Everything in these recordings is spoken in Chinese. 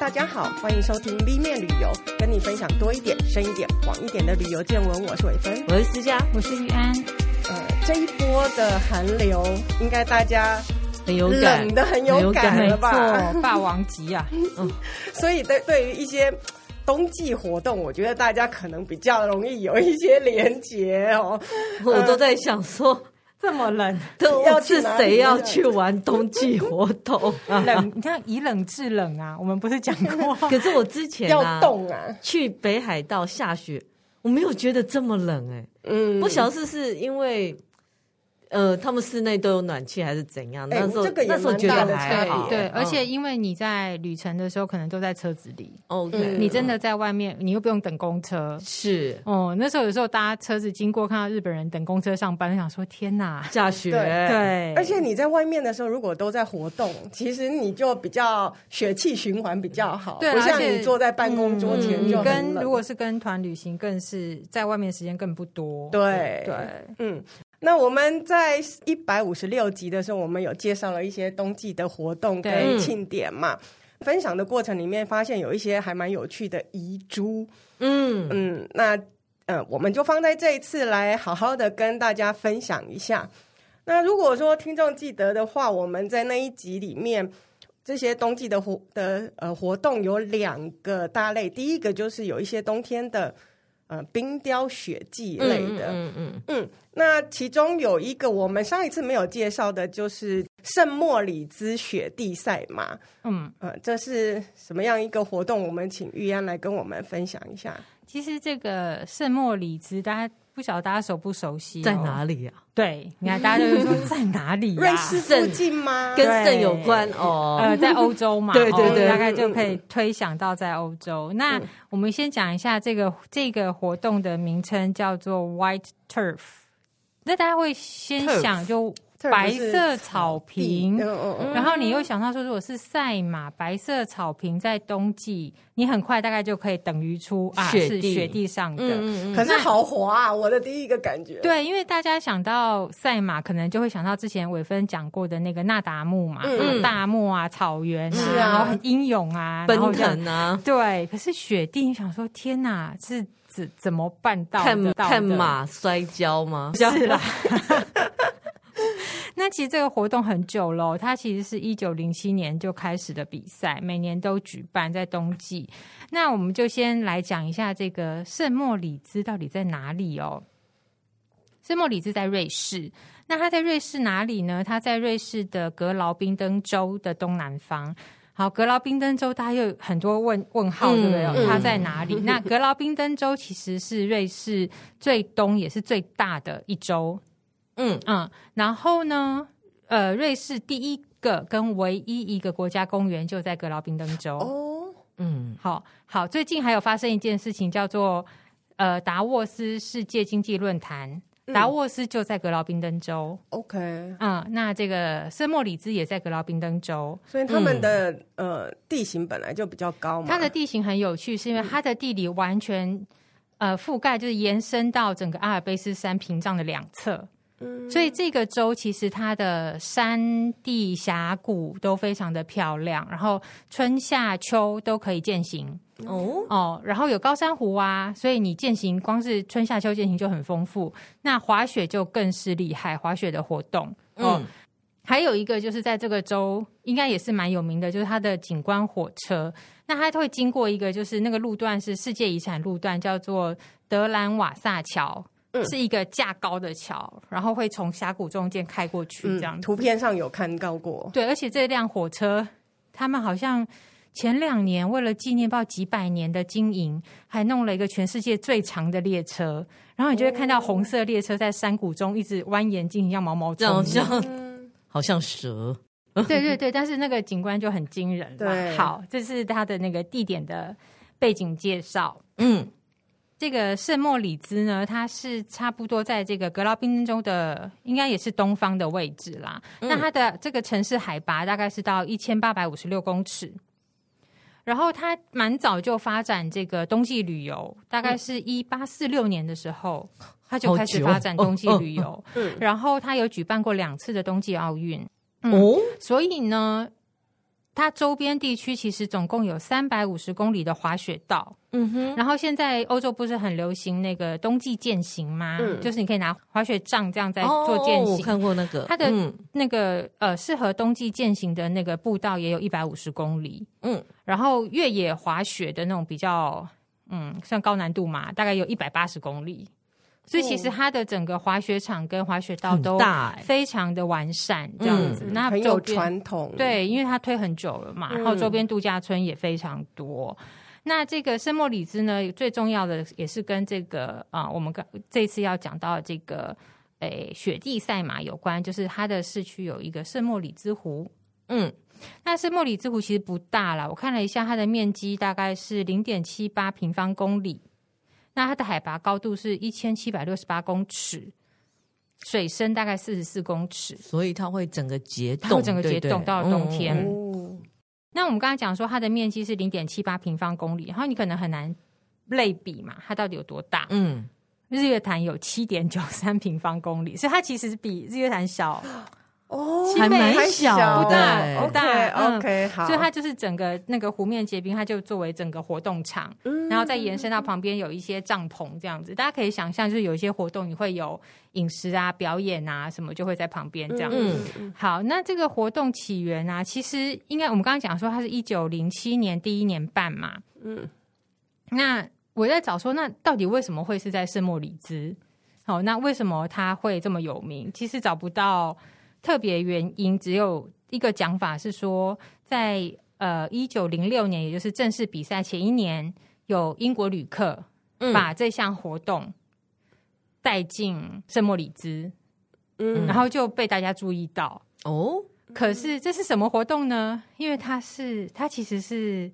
大家好，欢迎收听 V 面旅游，跟你分享多一点、深一点、广一点的旅游见闻。我是伟芬，我是思佳，我是玉安。呃，这一波的寒流，应该大家很有感，冷的很有感了吧？没错，霸王级啊！嗯，所以对对于一些冬季活动，我觉得大家可能比较容易有一些连结哦。我都在想说。这么冷，都 要是谁要去玩冬季活动？冷，你看以冷制冷啊，我们不是讲过？可是我之前要冻啊，去北海道下雪，我没有觉得这么冷哎、欸。嗯，不晓得是是因为。呃，他们室内都有暖气还是怎样？那时候、欸、这个那时候觉得还好。对，而且因为你在旅程的时候，可能都在车子里。OK，、嗯、你真的在外面，你又不用等公车。是哦，那时候有时候搭车子经过，看到日本人等公车上班，想说天哪，下雪。对，对而且你在外面的时候，如果都在活动，其实你就比较血气循环比较好。对，不像你坐在办公桌前就、嗯、跟如果是跟团旅行，更是在外面时间更不多。对对，嗯。那我们在一百五十六集的时候，我们有介绍了一些冬季的活动跟庆典嘛。分享的过程里面，发现有一些还蛮有趣的遗珠。嗯嗯，那呃，我们就放在这一次来好好的跟大家分享一下。那如果说听众记得的话，我们在那一集里面，这些冬季的活的呃活动有两个大类，第一个就是有一些冬天的。呃，冰雕雪季类的，嗯嗯嗯，嗯，那其中有一个我们上一次没有介绍的，就是圣莫里兹雪地赛马，嗯呃，这是什么样一个活动？我们请玉安来跟我们分享一下。其实这个圣莫里兹，大家。不晓得大家熟不熟悉？在哪里呀？对，你看大家就是说 在哪里呀？瑞士附近吗？跟肾有关哦。呃，在欧洲嘛，对对对，大概就可以推想到在欧洲。那我们先讲一下这个这个活动的名称叫做 White Turf。那大家会先想就。白色草坪，然后你又想到说，如果是赛马，白色草坪在冬季，你很快大概就可以等于出啊是雪地上的，可是好滑啊！我的第一个感觉，对，因为大家想到赛马，可能就会想到之前伟芬讲过的那个那达慕嘛，大漠啊，草原啊，然后很英勇啊，奔腾啊，对。可是雪地，你想说，天哪，是怎怎么办到看看马摔跤吗？是啦。那其实这个活动很久了，它其实是一九零七年就开始的比赛，每年都举办在冬季。那我们就先来讲一下这个圣莫里兹到底在哪里哦。圣莫里兹在瑞士，那它在瑞士哪里呢？它在瑞士的格劳宾登州的东南方。好，格劳宾登州大家有很多问问号，对不对？嗯、它在哪里？嗯、那格劳宾登州其实是瑞士最东也是最大的一州。嗯嗯，然后呢，呃，瑞士第一个跟唯一一个国家公园就在格劳宾登州。哦，嗯，好好，最近还有发生一件事情，叫做呃达沃斯世界经济论坛，嗯、达沃斯就在格劳宾登州。OK，嗯，那这个圣莫里兹也在格劳宾登州，所以他们的、嗯、呃地形本来就比较高嘛。它的地形很有趣，是因为它的地理完全呃覆盖，就是延伸到整个阿尔卑斯山屏障的两侧。所以这个州其实它的山地峡谷都非常的漂亮，然后春夏秋都可以健行哦哦，然后有高山湖啊，所以你健行光是春夏秋健行就很丰富。那滑雪就更是厉害，滑雪的活动哦。嗯、还有一个就是在这个州应该也是蛮有名的，就是它的景观火车。那它会经过一个就是那个路段是世界遗产路段，叫做德兰瓦萨桥。是一个架高的桥，然后会从峡谷中间开过去，这样、嗯。图片上有看到过。对，而且这辆火车，他们好像前两年为了纪念报几百年的经营，还弄了一个全世界最长的列车。然后你就会看到红色列车在山谷中一直蜿蜒进行，像毛毛虫，像好像蛇。对对对，但是那个景观就很惊人。对，好，这是它的那个地点的背景介绍。嗯。这个圣莫里兹呢，它是差不多在这个格劳宾登州的，应该也是东方的位置啦。嗯、那它的这个城市海拔大概是到一千八百五十六公尺，然后它蛮早就发展这个冬季旅游，大概是一八四六年的时候，它就开始发展冬季旅游。嗯，然后它有举办过两次的冬季奥运。哦、嗯，所以呢。它周边地区其实总共有三百五十公里的滑雪道，嗯哼。然后现在欧洲不是很流行那个冬季健行吗？嗯，就是你可以拿滑雪杖这样在做健行。哦，我看过那个。它的那个、嗯、呃适合冬季健行的那个步道也有一百五十公里，嗯。然后越野滑雪的那种比较嗯算高难度嘛，大概有一百八十公里。所以其实它的整个滑雪场跟滑雪道都非常的完善，这样子。那、嗯、很有传统，对，因为它推很久了嘛，然后周边度假村也非常多。嗯、那这个圣莫里兹呢，最重要的也是跟这个啊，我们刚这次要讲到这个诶雪地赛马有关，就是它的市区有一个圣莫里兹湖。嗯，那圣莫里兹湖其实不大啦，我看了一下，它的面积大概是零点七八平方公里。那它的海拔高度是一千七百六十八公尺，水深大概四十四公尺，所以它会整个结冻，整个结冻到了冬天。嗯、那我们刚才讲说，它的面积是零点七八平方公里，然后你可能很难类比嘛，它到底有多大？嗯，日月潭有七点九三平方公里，所以它其实比日月潭小。哦，还蛮小的，不大不大，OK，, 嗯、好。所以它就是整个那个湖面结冰，它就作为整个活动场，嗯、然后再延伸到旁边有一些帐篷这样子。大家可以想象，就是有一些活动，你会有饮食啊、表演啊什么，就会在旁边这样子。嗯、好，那这个活动起源啊，其实应该我们刚刚讲说，它是一九零七年第一年办嘛。嗯，那我在找说，那到底为什么会是在圣莫里兹？好，那为什么它会这么有名？其实找不到。特别原因只有一个讲法是说，在呃一九零六年，也就是正式比赛前一年，有英国旅客把这项活动带进圣莫里兹，嗯，然后就被大家注意到哦。可是这是什么活动呢？因为它是它其实是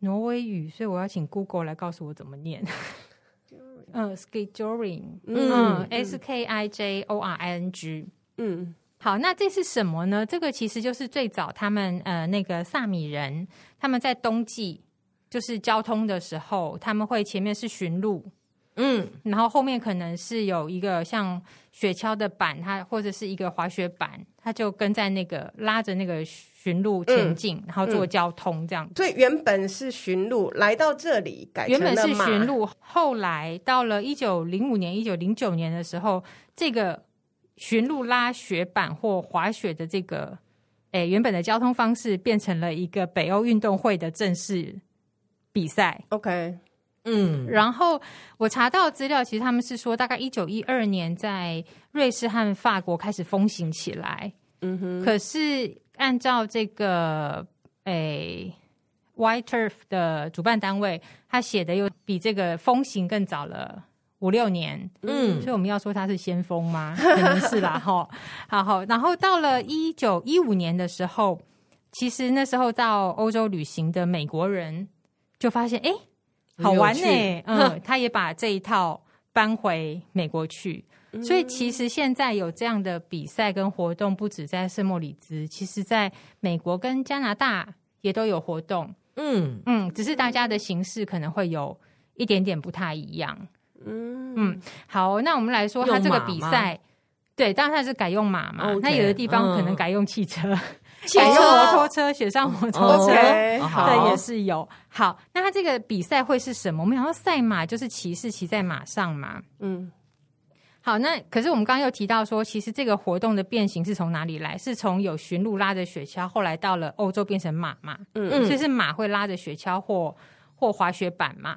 挪威语，所以我要请 Google 来告诉我怎么念。嗯，skijoring，嗯，S K I J O R I N G，嗯。好，那这是什么呢？这个其实就是最早他们呃那个萨米人他们在冬季就是交通的时候，他们会前面是驯鹿，嗯，然后后面可能是有一个像雪橇的板，它或者是一个滑雪板，它就跟在那个拉着那个驯鹿前进，嗯、然后做交通这样。所以原本是驯鹿来到这里改原本是驯鹿，后来到了一九零五年、一九零九年的时候，这个。驯鹿拉雪板或滑雪的这个，诶，原本的交通方式变成了一个北欧运动会的正式比赛。OK，嗯，然后我查到资料，其实他们是说，大概一九一二年在瑞士和法国开始风行起来。嗯哼，可是按照这个诶，White Turf 的主办单位，他写的又比这个风行更早了。五六年，嗯，所以我们要说他是先锋吗？可能是啦，哈。好好，然后到了一九一五年的时候，其实那时候到欧洲旅行的美国人就发现，哎，好玩呢、欸，嗯，他也把这一套搬回美国去。所以其实现在有这样的比赛跟活动，不止在圣莫里兹，其实在美国跟加拿大也都有活动。嗯嗯，只是大家的形式可能会有一点点不太一样。嗯嗯，好，那我们来说，他这个比赛，对，当然他是改用马嘛。那 Okay, 有的地方可能改用汽车，嗯、改用摩托车，雪上摩托车，对，也是有。好，那他这个比赛会是什么？我们想说赛马就是骑士骑在马上嘛。嗯，好，那可是我们刚刚又提到说，其实这个活动的变形是从哪里来？是从有驯鹿拉着雪橇，后来到了欧洲变成马嘛。嗯，所以是马会拉着雪橇或或滑雪板嘛。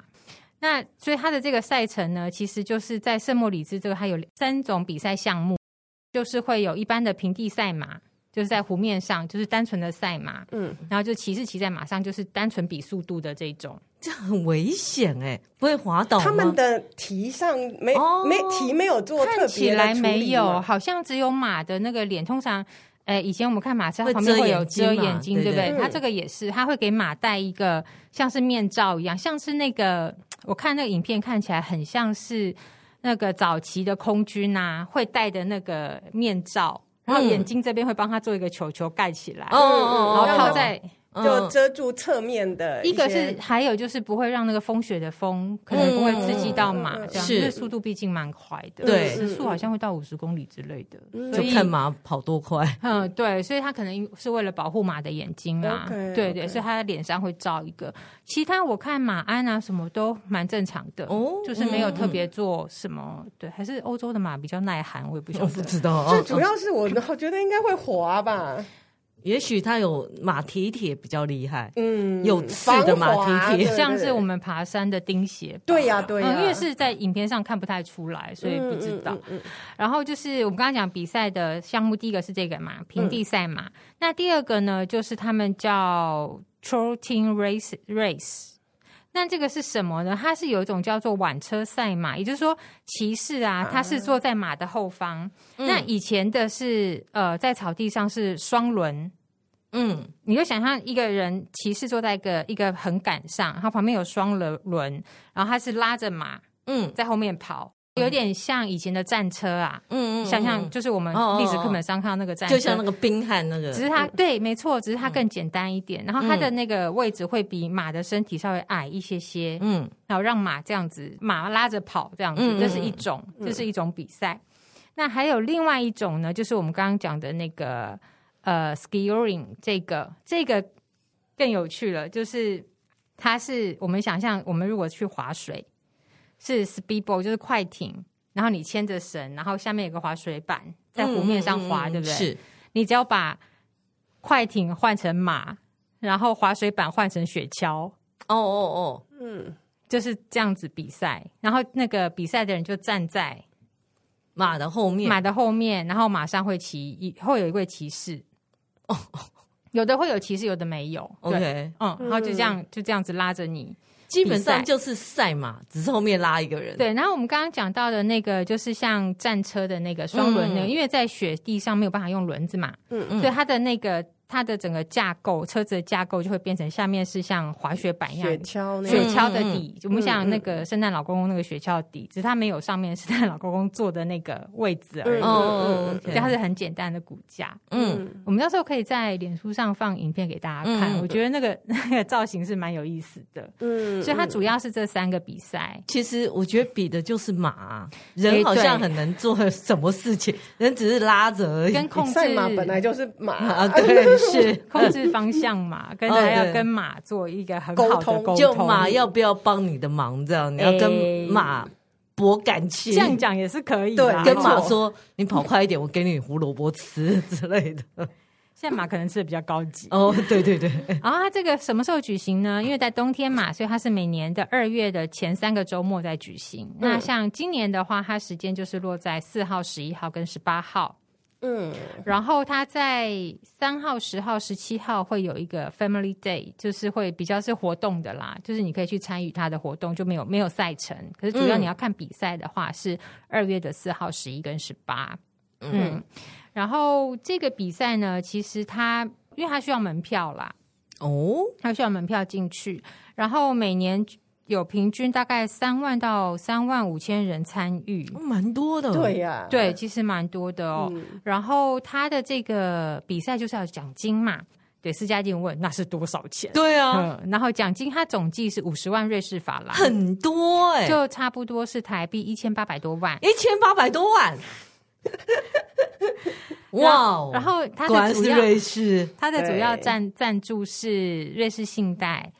那所以它的这个赛程呢，其实就是在圣莫里兹这个，它有三种比赛项目，就是会有一般的平地赛马，就是在湖面上，就是单纯的赛马，嗯，然后就骑士骑在马上，就是单纯比速度的这种，这很危险哎，不会滑倒吗？他们的蹄上没、哦、没蹄没有做特别，看起来没有，好像只有马的那个脸，通常。哎，以前我们看马车旁边会有遮眼睛，对不对？它这个也是，它会给马戴一个像是面罩一样，像是那个我看那个影片看起来很像是那个早期的空军啊会戴的那个面罩，然后眼睛这边会帮他做一个球球盖起来，哦，然后套在就遮住侧面的一。一个是还有就是不会让那个风雪的风可能不会刺激到马，这样，因为速度毕竟蛮快的，对，时速好像会到五十公里之类的，就看马跑多快。嗯，对，所以他可能是为了保护马的眼睛嘛，对对，所以他的脸上会罩一个。其他我看马鞍啊什么都蛮正常的哦，就是没有特别做什么，对，还是欧洲的马比较耐寒，我也不晓得，不知道。最主要是我我觉得应该会滑吧。也许它有马蹄铁比较厉害，嗯，有刺的马蹄铁，像是我们爬山的钉鞋。对呀，对呀，因为是在影片上看不太出来，所以不知道。然后就是我们刚刚讲比赛的项目，第一个是这个嘛，平地赛马。那第二个呢，就是他们叫 Trotting Race Race。那这个是什么呢？它是有一种叫做挽车赛马，也就是说骑士啊，他是坐在马的后方。嗯、那以前的是呃，在草地上是双轮，嗯，你就想象一个人骑士坐在一个一个横杆上，他旁边有双轮轮，然后他是拉着马，嗯，在后面跑。有点像以前的战车啊，嗯嗯，想象就是我们历史课本上看到那个战车，就像那个冰汉那个，只是它对，没错，只是它更简单一点，然后它的那个位置会比马的身体稍微矮一些些，嗯，然后让马这样子，马拉着跑这样子，这是一种，这是一种比赛。那还有另外一种呢，就是我们刚刚讲的那个呃，skiing 这个这个更有趣了，就是它是我们想象，我们如果去划水。是 speedboat，就是快艇，然后你牵着绳，然后下面有个滑水板在湖面上滑，嗯、对不对？是，你只要把快艇换成马，然后滑水板换成雪橇，哦哦哦，嗯，就是这样子比赛。然后那个比赛的人就站在马的后面，马的后面，然后马上会骑一会有一位骑士，哦，有的会有骑士，有的没有。OK，嗯，然后就这样、嗯、就这样子拉着你。基本上就是赛马，只是后面拉一个人。对，然后我们刚刚讲到的那个，就是像战车的那个双轮那个，嗯、因为在雪地上没有办法用轮子嘛，嗯嗯，所以它的那个。它的整个架构，车子的架构就会变成下面是像滑雪板一样，雪橇，雪橇的底。我们像那个圣诞老公公那个雪橇底，只是它没有上面圣诞老公公坐的那个位置而已。嗯，对，它是很简单的骨架。嗯，我们到时候可以在脸书上放影片给大家看。我觉得那个 那个造型是蛮有意思的。嗯，所以它主要是这三个比赛。其实我觉得比的就是马，人好像很能做什么事情，人只是拉着而已。跟控制马本来就是马啊，对。是 控制方向嘛，跟还要跟马做一个很好的沟通，就马要不要帮你的忙，这样你要跟马博感情，这样讲也是可以。对，跟马说你跑快一点，我给你胡萝卜吃之类的。现在马可能吃的比较高级哦，对对对。然后它这个什么时候举行呢？因为在冬天嘛，所以它是每年的二月的前三个周末在举行。那像今年的话，它时间就是落在四号、十一号跟十八号。嗯，然后他在三号、十号、十七号会有一个 Family Day，就是会比较是活动的啦，就是你可以去参与他的活动，就没有没有赛程。可是主要你要看比赛的话，是二月的四号、十一跟十八。嗯，然后这个比赛呢，其实它因为它需要门票啦，哦，他需要门票进去，然后每年。有平均大概三万到三万五千人参与，蛮多的。对呀，对，其实蛮多的哦。嗯、然后他的这个比赛就是要奖金嘛。对，私家店问那是多少钱？对啊，嗯、然后奖金它总计是五十万瑞士法郎，很多哎、欸，就差不多是台币一千八百多万，一千八百多万。哇！然后它的主要瑞士，它的主要赞赞助是瑞士信贷。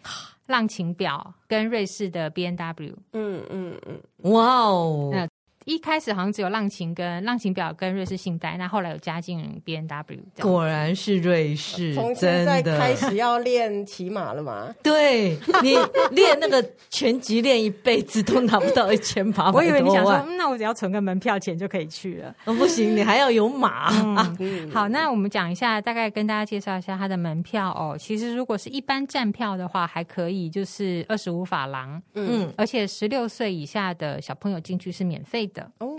浪琴表跟瑞士的 B N W 嗯嗯嗯，哇哦！一开始好像只有浪琴跟浪琴表跟瑞士信贷，那后来有加进 B N W，果然是瑞士，从现在开始要练骑马了吗？对，你练那个拳击练一辈子都拿不到一千八百多万。我以为你想说，那我只要存个门票钱就可以去了。哦，不行，你还要有马。嗯、好，那我们讲一下，大概跟大家介绍一下它的门票哦。其实如果是一般站票的话，还可以，就是二十五法郎。嗯，而且十六岁以下的小朋友进去是免费的。哦，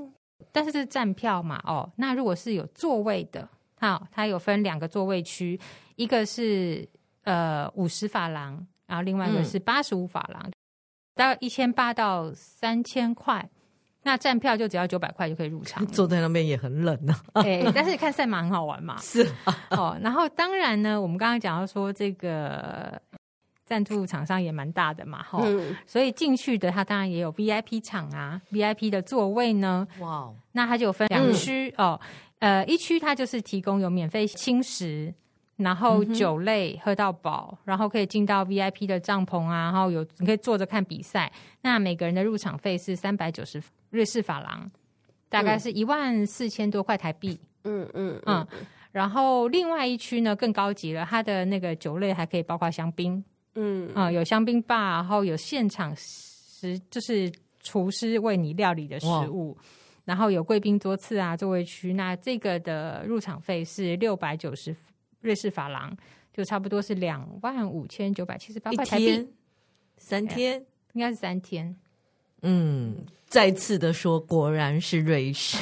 但是这是站票嘛？哦，那如果是有座位的，好，它有分两个座位区，一个是呃五十法郎，然后另外一个是八十五法郎，大概一千八到三千块。那站票就只要九百块就可以入场，坐在那边也很冷呢、啊。哎、欸，但是看赛马很好玩嘛。是、啊、哦，然后当然呢，我们刚刚讲到说这个赞助厂商也蛮大的嘛，哈、嗯，所以进去的它当然也有 VIP 场啊，VIP 的座位呢，哇，那它就有分两区、嗯、哦，呃，一区它就是提供有免费轻食。然后酒类喝到饱，嗯，然后可以进到 VIP 的帐篷啊，然后有你可以坐着看比赛。那每个人的入场费是三百九十瑞士法郎，大概是一万四千多块台币。嗯嗯嗯，嗯。然后另外一区呢更高级了，它的那个酒类还可以包括香槟。嗯啊，嗯，有香槟吧，然后有现场食，就是厨师为你料理的食物。然后有贵宾桌次啊，座位区。那这个的入场费是六百九十。瑞士法郎就差不多是两万五千九百七十八块台币，三天应该是三天。嗯，再次的说，果然是瑞士，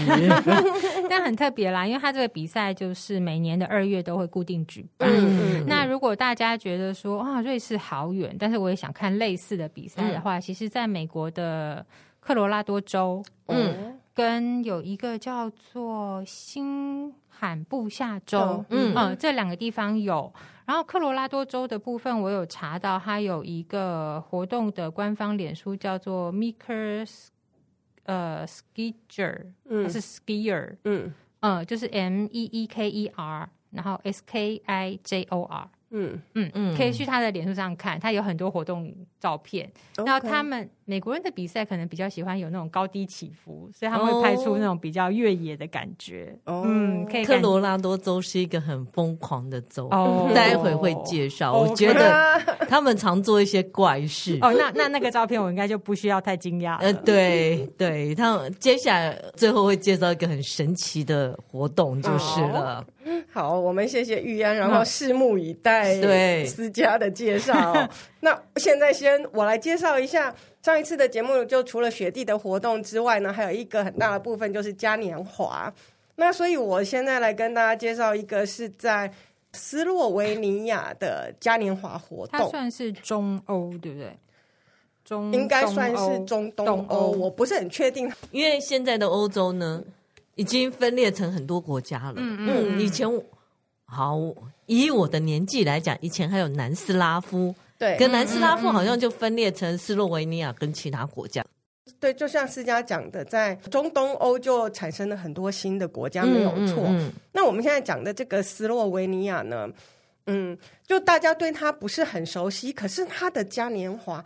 但很特别啦，因为它这个比赛就是每年的二月都会固定举办。嗯、那如果大家觉得说啊，瑞士好远，但是我也想看类似的比赛的话，嗯、其实在美国的科罗拉多州，嗯，跟有一个叫做新。罕布夏州，嗯嗯，这两个地方有。然后科罗拉多州的部分，我有查到，它有一个活动的官方脸书叫做 Meeker 呃 Skier，嗯是 Skier，嗯嗯，就是 M E E K E R，然后 S K I J O R。嗯嗯嗯，可以去他的脸书上看，他有很多活动照片。然后他们美国人的比赛可能比较喜欢有那种高低起伏，所以他们会拍出那种比较越野的感觉。Oh. 嗯，可以。科罗拉多州是一个很疯狂的州，oh. 待会会介绍。Oh. 我觉得 他们常做一些怪事。哦、oh，那那那个照片我应该就不需要太惊讶。呃，对对，他们接下来最后会介绍一个很神奇的活动，就是了。Oh. 好，我们谢谢玉安，然后拭目以待对思佳的介绍。那现在先我来介绍一下上一次的节目，就除了雪地的活动之外呢，还有一个很大的部分就是嘉年华。那所以我现在来跟大家介绍一个是在斯洛维尼亚的嘉年华活动，它算是中欧对不对？中应该算是中东欧，东欧，我不是很确定，因为现在的欧洲呢。已经分裂成很多国家了。嗯嗯，以前好，以我的年纪来讲，以前还有南斯拉夫，对，跟南斯拉夫好像就分裂成斯洛维尼亚跟其他国家。对，就像思佳讲的，在中东欧就产生了很多新的国家，没有错。嗯嗯嗯。那我们现在讲的这个斯洛维尼亚呢，嗯，就大家对它不是很熟悉，可是它的嘉年华。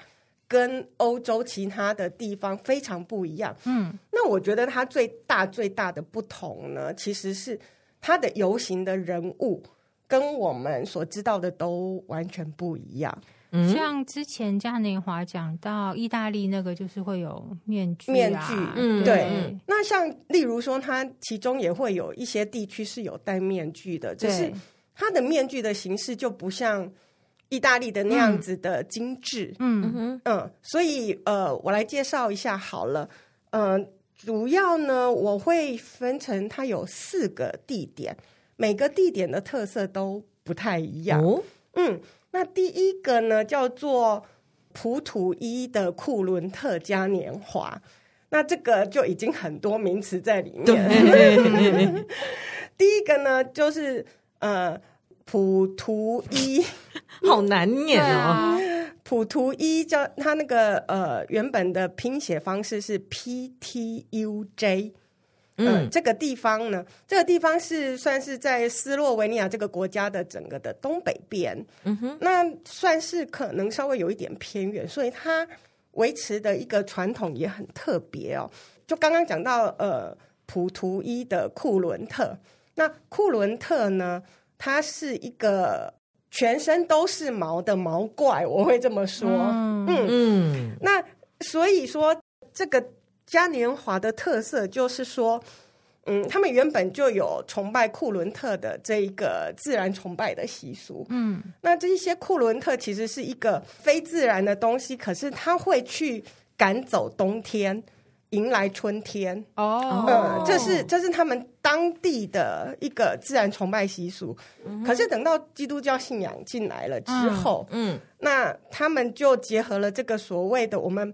跟欧洲其他的地方非常不一样。嗯，那我觉得它最大最大的不同呢，其实是它的游行的人物跟我们所知道的都完全不一样。嗯，像之前嘉年华讲到意大利那个，就是会有面具啊，面具。嗯，对。那像例如说，它其中也会有一些地区是有戴面具的，就是它的面具的形式就不像。意大利的那样子的精致，嗯嗯嗯，所以呃，我来介绍一下好了，嗯、呃，主要呢，我会分成它有四个地点，每个地点的特色都不太一样。哦，嗯，那第一个呢叫做普土伊的库伦特嘉年华，那这个就已经很多名词在里面。第一个呢就是呃。普图伊，好难念哦。啊、普图伊叫它那个呃原本的拼写方式是 P T U J，嗯、呃，这个地方呢，这个地方是算是在斯洛维尼亚这个国家的整个的东北边，嗯哼，那算是可能稍微有一点偏远，所以它维持的一个传统也很特别哦。就刚刚讲到呃普图伊的库伦特，那库伦特呢？它是一个全身都是毛的毛怪，我会这么说。嗯嗯，嗯，那所以说这个嘉年华的特色就是说，嗯，他们原本就有崇拜库伦特的这一个自然崇拜的习俗。嗯，那这些库伦特其实是一个非自然的东西，可是他会去赶走冬天。迎来春天哦，嗯，这是这是他们当地的一个自然崇拜习俗。嗯、可是等到基督教信仰进来了之后，嗯，嗯，那他们就结合了这个所谓的我们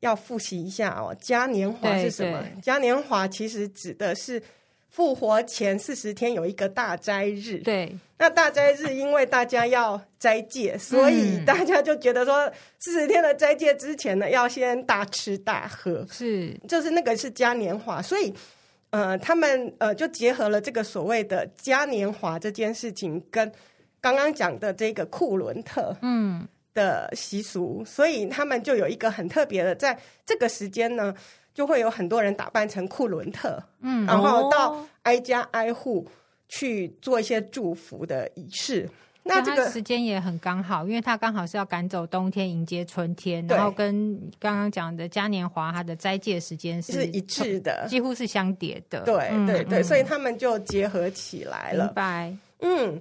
要复习一下哦，嘉年华是什么？嘉年华其实指的是复活前四十天有一个大斋日。对，那大斋日因为大家要斋戒，所以大家就觉得说四十天的斋戒之前呢，要先大吃大喝，是，就是那个是嘉年华，所以呃，他们呃就结合了这个所谓的嘉年华这件事情，跟刚刚讲的这个库伦特，嗯。的习俗，所以他们就有一个很特别的，在这个时间呢，就会有很多人打扮成库伦特，嗯，然后到挨家挨户去做一些祝福的仪式。那这个时间也很刚好，因为他刚好是要赶走冬天，迎接春天，然后跟刚刚讲的嘉年华，它的斋戒时间是，是一致的，几乎是相叠的。对对对，所以他们就结合起来了。明白，嗯。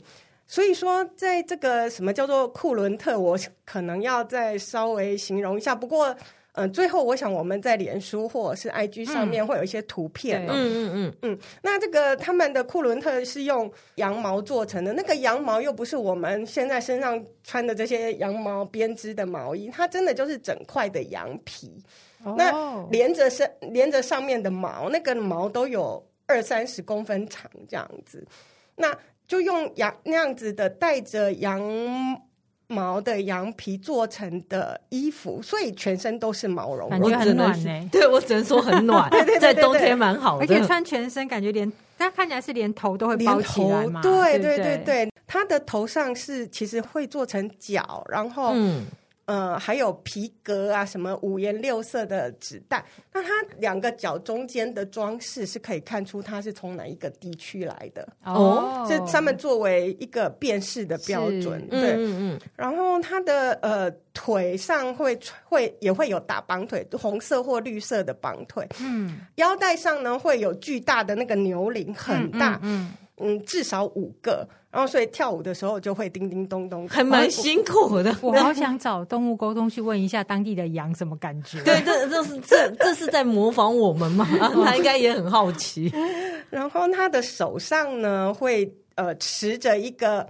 所以说，在这个什么叫做库伦特，我可能要再稍微形容一下。不过，嗯、呃，最后我想我们在脸书或者是 IG 上面会有一些图片。嗯嗯嗯嗯。那这个他们的库伦特是用羊毛做成的，那个羊毛又不是我们现在身上穿的这些羊毛编织的毛衣，它真的就是整块的羊皮。哦、那连着身连着上面的毛，那个毛都有二三十公分长这样子。那就用羊那样子的带着羊毛的羊皮做成的衣服，所以全身都是毛绒，感觉很暖呢、欸。对，我只能说很暖，对对对对对，在冬天蛮好的。而且穿全身，感觉连它看起来是连头都会包起来嘛。对对对对，它的头上是其实会做成角，然后嗯。呃，还有皮革啊，什么五颜六色的纸袋，那它两个角中间的装饰是可以看出它是从哪一个地区来的哦，这他们作为一个辨识的标准，对，嗯嗯嗯。然后它的呃腿上会会也会有打绑腿，红色或绿色的绑腿，嗯，腰带上呢会有巨大的那个牛铃，很大，嗯。嗯嗯嗯，至少五个，然后所以跳舞的时候就会叮叮咚咚，还蛮辛苦的。我好想找动物沟通去问一下当地的羊什么感觉。对，这这是这这是在模仿我们吗？他应该也很好奇。然后他的手上呢，会呃持着一个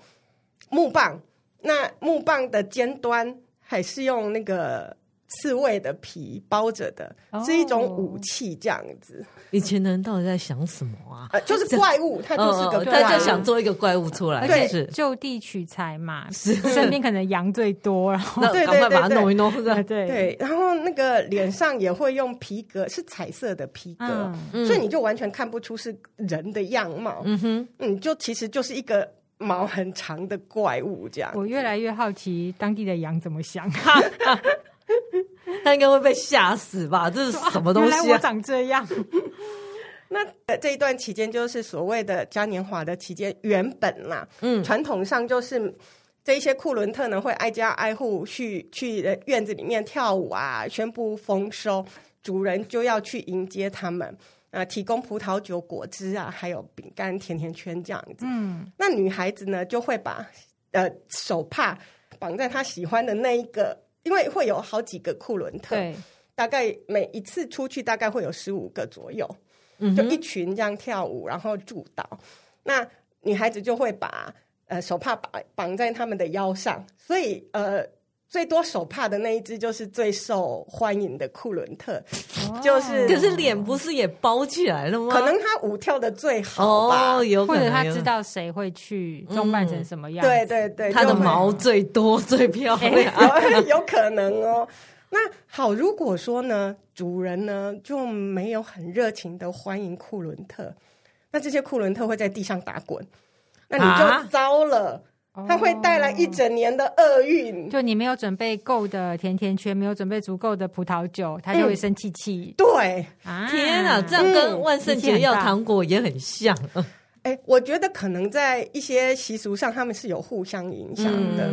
木棒，那木棒的尖端还是用那个。刺猬的皮包着的，是一种武器，这样子。以前的人到底在想什么啊？呃、就是怪物，他就是个怪物，他就想做一个怪物出来，对，是就地取材嘛。是身边可能羊最多，然后赶快 把它弄一弄，对对对。然后那个脸上也会用皮革，是彩色的皮革，嗯、所以你就完全看不出是人的样貌。嗯哼，嗯，就其实就是一个毛很长的怪物这样。我越来越好奇当地的羊怎么想。他应该会被吓死吧？这是什么东西、啊？原来我长这样。那这一段期间就是所谓的嘉年华的期间，原本啦，嗯，传统上就是这一些库伦特呢会挨家挨户去去院子里面跳舞啊，宣布丰收，主人就要去迎接他们，呃，提供葡萄酒、果汁啊，还有饼干、甜甜圈这样子。嗯，那女孩子呢就会把呃手帕绑在她喜欢的那一个。因为会有好几个库伦特，大概每一次出去大概会有十五个左右，嗯、就一群这样跳舞，然后助导。那女孩子就会把呃手帕绑绑在他们的腰上，所以呃。最多手帕的那一只就是最受欢迎的库伦特，哦、就是可是脸不是也包起来了吗？可能他舞跳的最好吧，哦、有或者他知道谁会去装扮成什么样，嗯、对对对，他的毛最多最漂亮，欸、有有可能哦。那好，如果说呢，主人呢就没有很热情的欢迎库伦特，那这些库伦特会在地上打滚，那你就糟了。啊它会带来一整年的厄运，就你没有准备够的甜甜圈，没有准备足够的葡萄酒，它就会生气气。对，天啊，这样跟万圣节要糖果也很像。哎，我觉得可能在一些习俗上，他们是有互相影响的。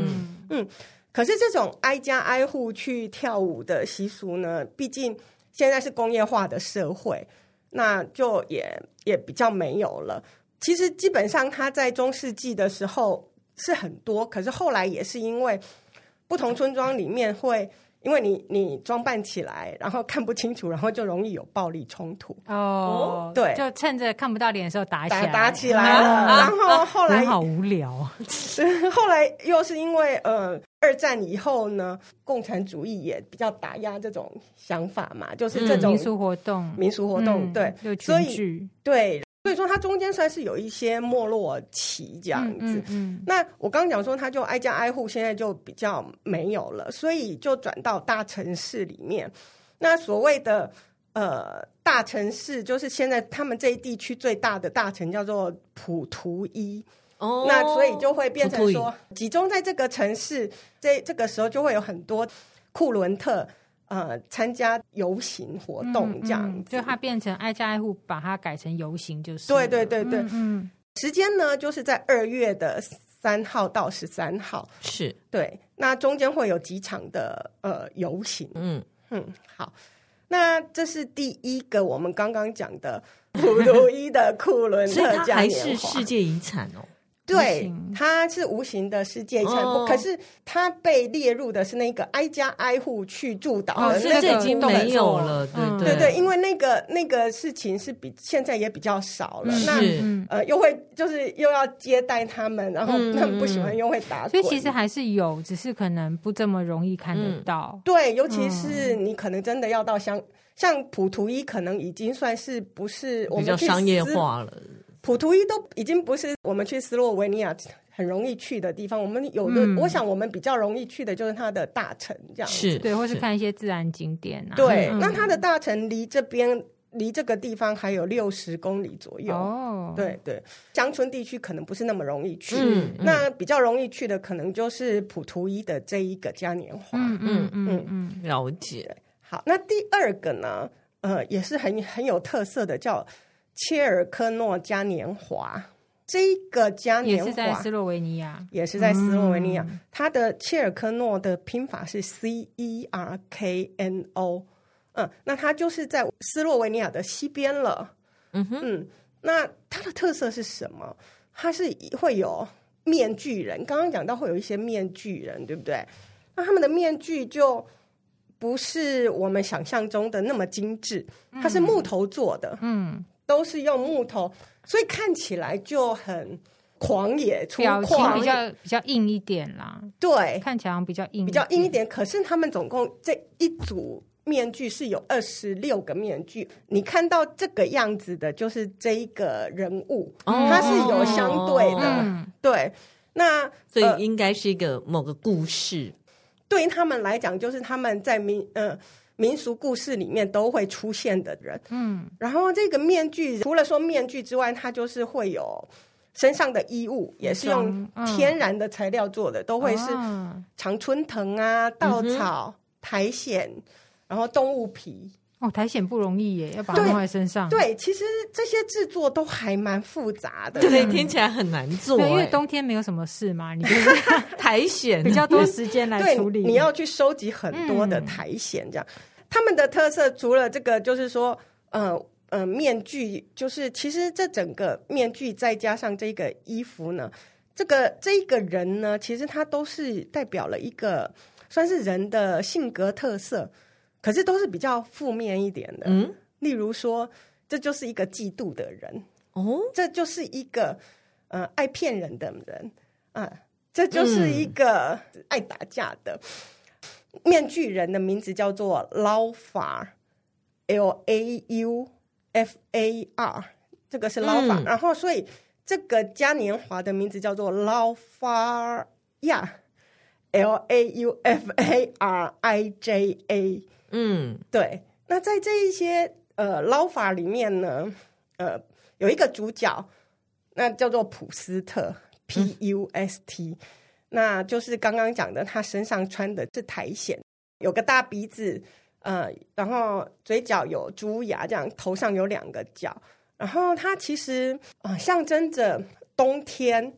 嗯，可是这种挨家挨户去跳舞的习俗呢，毕竟现在是工业化的社会，那就也也比较没有了。其实基本上，它在中世纪的时候。是很多，可是后来也是因为不同村庄里面会因为你你装扮起来，然后看不清楚，然后就容易有暴力冲突。哦，对，就趁着看不到脸的时候打起来，打，打起来了。啊、然后后来好无聊啊。后来又是因为呃二战以后呢，共产主义也比较打压这种想法嘛，就是这种民俗活动，民俗活动，对，所以对。所以说，它中间算是有一些没落期这样子。嗯嗯嗯、那我刚刚讲说，它就挨家挨户，现在就比较没有了，所以就转到大城市里面。那所谓的呃大城市，就是现在他们这一地区最大的大城叫做普图伊。哦，那所以就会变成说，集中在这个城市，这这个时候就会有很多库伦特。呃，参加游行活动这样子，嗯嗯、就它变成挨家挨户，把它改成游行就是。对对对对，嗯，嗯时间呢就是在二月的三号到十三号，是对。那中间会有几场的呃游行，嗯嗯，好。那这是第一个我们刚刚讲的普鲁伊的库伦特嘉年华，还是世界遗产哦。对，它是无形的世界遗产，哦、可是它被列入的是那个挨家挨户去祝祷的，那个已经没有了。对对对，对，因为那个那个事情是比现在也比较少了。是那呃，又会就是又要接待他们，然后他们不喜欢又会打滚，所以其实还是有，只是可能不这么容易看得到。嗯、对，尤其是你可能真的要到像像普图一，可能已经算是不是我们比较商业化了。普图伊都已经不是我们去斯洛维尼亚很容易去的地方。我们有的，嗯、我想我们比较容易去的就是它的大城，这样子是对，或是看一些自然景点啊。对，嗯、那它的大城离这边离这个地方还有六十公里左右。哦，对对，乡村地区可能不是那么容易去。那比较容易去的可能就是普图伊的这一个嘉年华。嗯嗯嗯嗯，了解。好，那第二个呢？呃，也是很很有特色的，叫。切尔科诺嘉年华，这个嘉年华也是在斯洛维尼亚，也是在斯洛维尼亚。嗯、它的切尔科诺的拼法是 C E R K N O，嗯，那它就是在斯洛维尼亚的西边了。嗯哼，嗯，那它的特色是什么？它是会有面具人，刚刚讲到会有一些面具人，对不对？那他们的面具就不是我们想象中的那么精致，它是木头做的，嗯。嗯都是用木头，所以看起来就很狂野粗犷，表情比较比较硬一点啦。对，看起来比较硬，比较硬一点。可是他们总共这一组面具是有二十六个面具，你看到这个样子的，就是这一个人物，他是有相对的。嗯、对，那所以应该是一个某个故事，呃、对他们来讲，就是他们在民嗯。呃民俗故事里面都会出现的人，嗯，然后这个面具除了说面具之外，它就是会有身上的衣物，也是用天然的材料做的，嗯、都会是常春藤啊、稻草、苔藓，然后动物皮。哦，苔藓不容易耶，要把它弄在身上。对，其实这些制作都还蛮复杂的，对，听起来很难做。因为冬天没有什么事嘛，你就 是苔藓。比较多时间来处理，你要去收集很多的苔藓，这样。他们的特色除了这个，就是说，呃呃，面具，就是其实这整个面具再加上这个衣服呢，这个这一个人呢，其实他都是代表了一个算是人的性格特色，可是都是比较负面一点的。嗯，例如说，这就是一个嫉妒的人。哦，这就是一个呃爱骗人的人。啊，呃，这就是一个爱打架的。面具人的名字叫做 Laufar，L A U F A R，这个是 Laufar，嗯、然后所以这个嘉年华的名字叫做 Laufarijä，L A U F A R I J A。嗯，对。那在这一些呃 Laufar 里面呢，呃，有一个主角，那叫做普斯特 P U S T。嗯那就是刚刚讲的，他身上穿的是苔藓，有个大鼻子，呃，然后嘴角有猪牙，这样头上有两个角，然后它其实啊、呃、象征着冬天，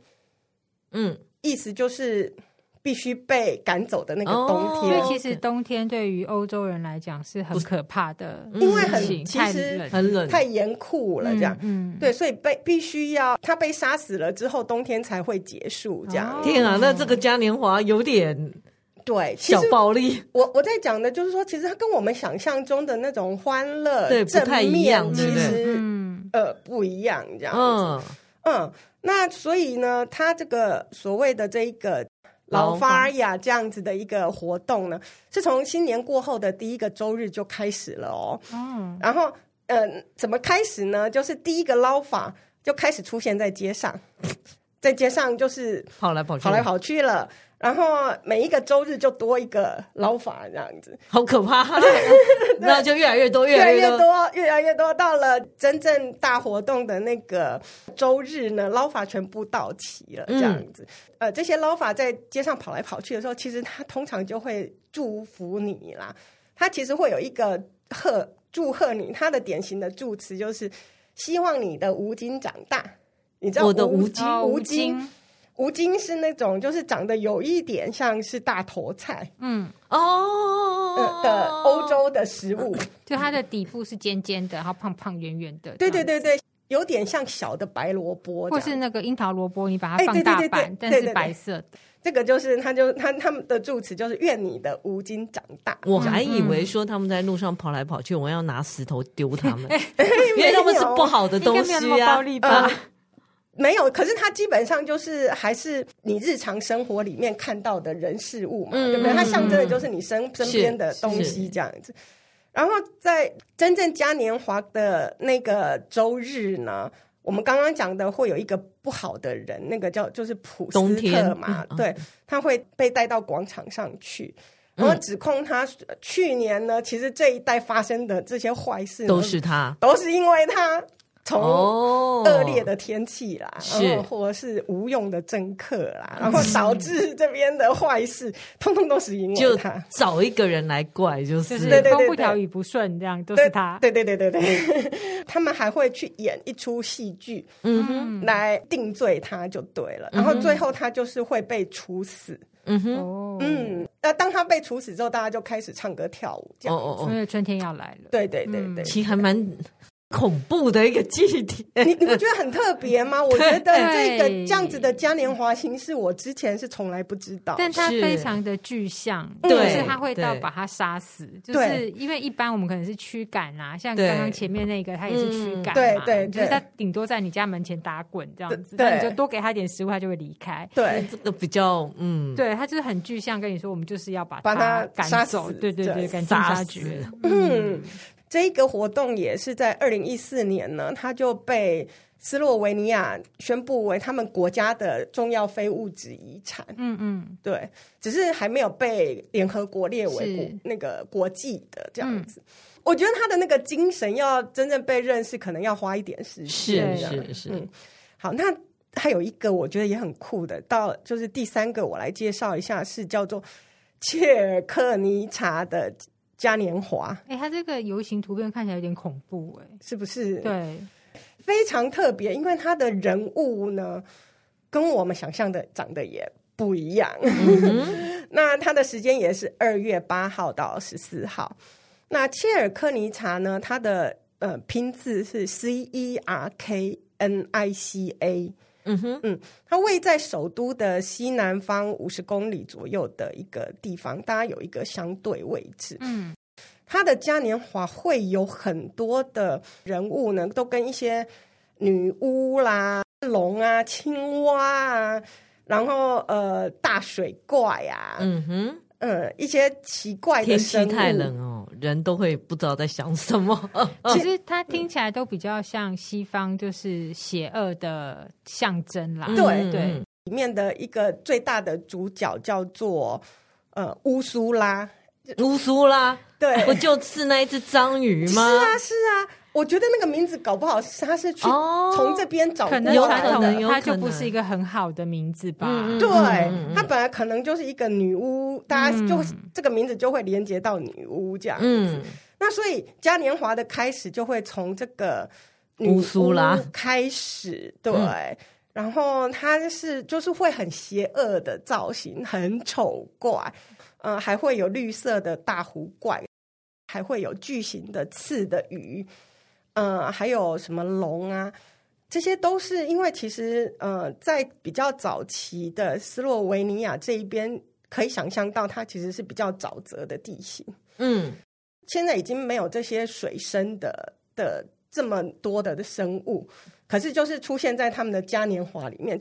嗯，意思就是。必须被赶走的那个冬天，所以其实冬天对于欧洲人来讲是很可怕的，因为很其实很冷，太严酷了，这样，嗯，对，所以被必须要他被杀死了之后，冬天才会结束，这样。天啊，那这个嘉年华有点对，小暴力。我我在讲的就是说，其实它跟我们想象中的那种欢乐、对不太一样，其实嗯。呃不一样这样子。嗯，嗯，那所以呢，它这个所谓的这一个老法呀这样子的一个活动呢，是从新年过后的第一个周日就开始了哦。嗯，然后嗯、呃，怎么开始呢？就是第一个捞法就开始出现在街上。在街上就是跑来跑去，跑来跑去了。然后每一个周日就多一个捞法，这样子，好可怕。然后 就越来越多，越来越多，越来越多。到了真正大活动的那个周日呢，捞法全部到齐了，这样子。呃，这些捞法在街上跑来跑去的时候，其实他通常就会祝福你啦。他其实会有一个贺祝贺你，他的典型的祝词就是希望你的吴京长大。你知道我的吴京，吴京，吴京是那种就是长得有一点像是大头菜，嗯。哦、呃、的欧洲的食物，就它的底部是尖尖的，然后胖胖圆圆的，对对对对，有点像小的白萝卜，或是那个樱桃萝卜，你把它放大版，但是白色的，这个就是他就他他们的祝词就是愿你的吴京长大。我还以为说他们在路上跑来跑去，我要拿石头丢他们，因为他们是不好的东西啊。没有，可是它基本上就是还是你日常生活里面看到的人事物嘛，嗯、对不对？它象征的就是你身身边的东西这样子。然后在真正嘉年华的那个周日呢，我们刚刚讲的会有一个不好的人，那个叫就是普斯特嘛，嗯、对，他会被带到广场上去，然后指控他去年呢，其实这一代发生的这些坏事都是他，都是因为他。从恶劣的天气啦，是、哦、或者是无用的政客啦，然后导致这边的坏事，通通都是因为他。就找一个人来怪，就是就是风不调雨不顺，这样都是他。对对对对对，对，他们还会去演一出戏剧，嗯哼，来定罪他就对了。然后最后他就是会被处死。嗯哼，嗯，那当他被处死之后，大家就开始唱歌跳舞，这样。哦哦哦，因为春天要来了。对对对对，其实还蛮。恐怖的一个祭典，你你不觉得很特别吗？我觉得这个这样子的嘉年华形式，我之前是从来不知道。但它非常的具象，就是他会到把他杀死，就是因为一般我们可能是驱赶啊，像刚刚前面那个他也是驱赶，对对，就是他顶多在你家门前打滚这样子，那你就多给他点食物，他就会离开。对，这个比较嗯，对他就是很具象，跟你说我们就是要把他赶走，对对对，赶尽杀绝。嗯。这个活动也是在二零一四年呢，它就被斯洛维尼亚宣布为他们国家的重要非物质遗产。嗯嗯，对，只是还没有被联合国列为国那个国际的这样子。嗯、我觉得他的那个精神要真正被认识，可能要花一点时间。是是是。嗯，好，那还有一个我觉得也很酷的，到就是第三个，我来介绍一下，是叫做切尔克尼察的。嘉年华，哎、欸，它这个游行图片看起来有点恐怖，哎，是不是？对，非常特别，因为它的人物呢，跟我们想象的长得也不一样。嗯、那它的时间也是二月八号到十四号。那切尔克尼察呢，它的呃拼字是 C E R K N I C A。嗯哼，嗯，它位在首都的西南方五十公里左右的一个地方，大家有一个相对位置。嗯，它的嘉年华会有很多的人物呢，都跟一些女巫啦、龙啊、青蛙啊，然后呃大水怪啊，嗯哼。嗯，一些奇怪的生物。天气太冷哦，人都会不知道在想什么。其实它听起来都比较像西方，就是邪恶的象征啦。对、嗯、对，里面的一个最大的主角叫做呃乌苏拉。乌苏拉，对，不就是那一只章鱼吗？是啊，是啊。我觉得那个名字搞不好是他是去从这边找，可能有可能他就不是一个很好的名字吧？对，他本来可能就是一个女巫，大家就这个名字就会连接到女巫这样子。那所以嘉年华的开始就会从这个女巫啦开始，对。然后他是就是会很邪恶的造型，很丑怪，嗯，还会有绿色的大湖怪，还会有巨型的刺的鱼。呃，还有什么龙啊？这些都是因为其实呃，在比较早期的斯洛维尼亚这一边，可以想象到它其实是比较沼泽的地形。嗯，现在已经没有这些水生的的这么多的生物，可是就是出现在他们的嘉年华里面。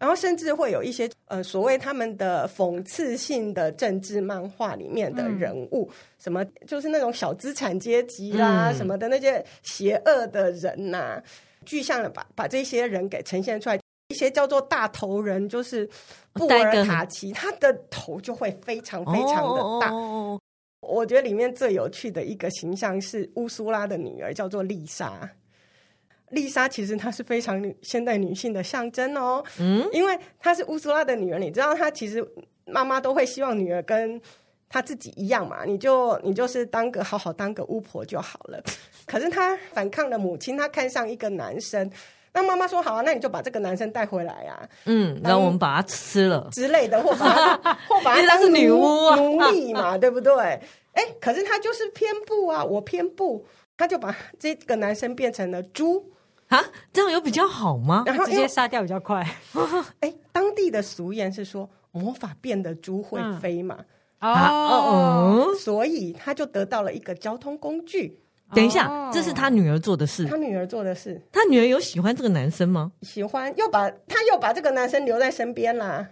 然后甚至会有一些呃所谓他们的讽刺性的政治漫画里面的人物，嗯、什么就是那种小资产阶级啦、嗯、什么的那些邪恶的人呐、啊，具象的把把这些人给呈现出来。一些叫做大头人，就是布尔塔奇，他的头就会非常非常的大。哦、我觉得里面最有趣的一个形象是乌苏拉的女儿，叫做丽莎。丽莎其实她是非常女现代女性的象征哦，嗯，因为她是乌苏拉的女儿，你知道她其实妈妈都会希望女儿跟她自己一样嘛，你就你就是当个好好当个巫婆就好了。可是她反抗了母亲，她看上一个男生，那妈妈说好啊，那你就把这个男生带回来啊，嗯，然后我们把他吃了之类的，或把他或把他 当女巫奴隶嘛，对不对？哎，可是她就是偏不啊，我偏不，她就把这个男生变成了猪。啊，这样有比较好吗？然后直接杀掉比较快。哎，当地的俗谚是说魔法变的猪会飞嘛？嗯、哦，嗯、所以他就得到了一个交通工具。等一下，这是他女儿做的事。他女儿做的事。他女儿有喜欢这个男生吗？喜欢，又把他又把这个男生留在身边啦。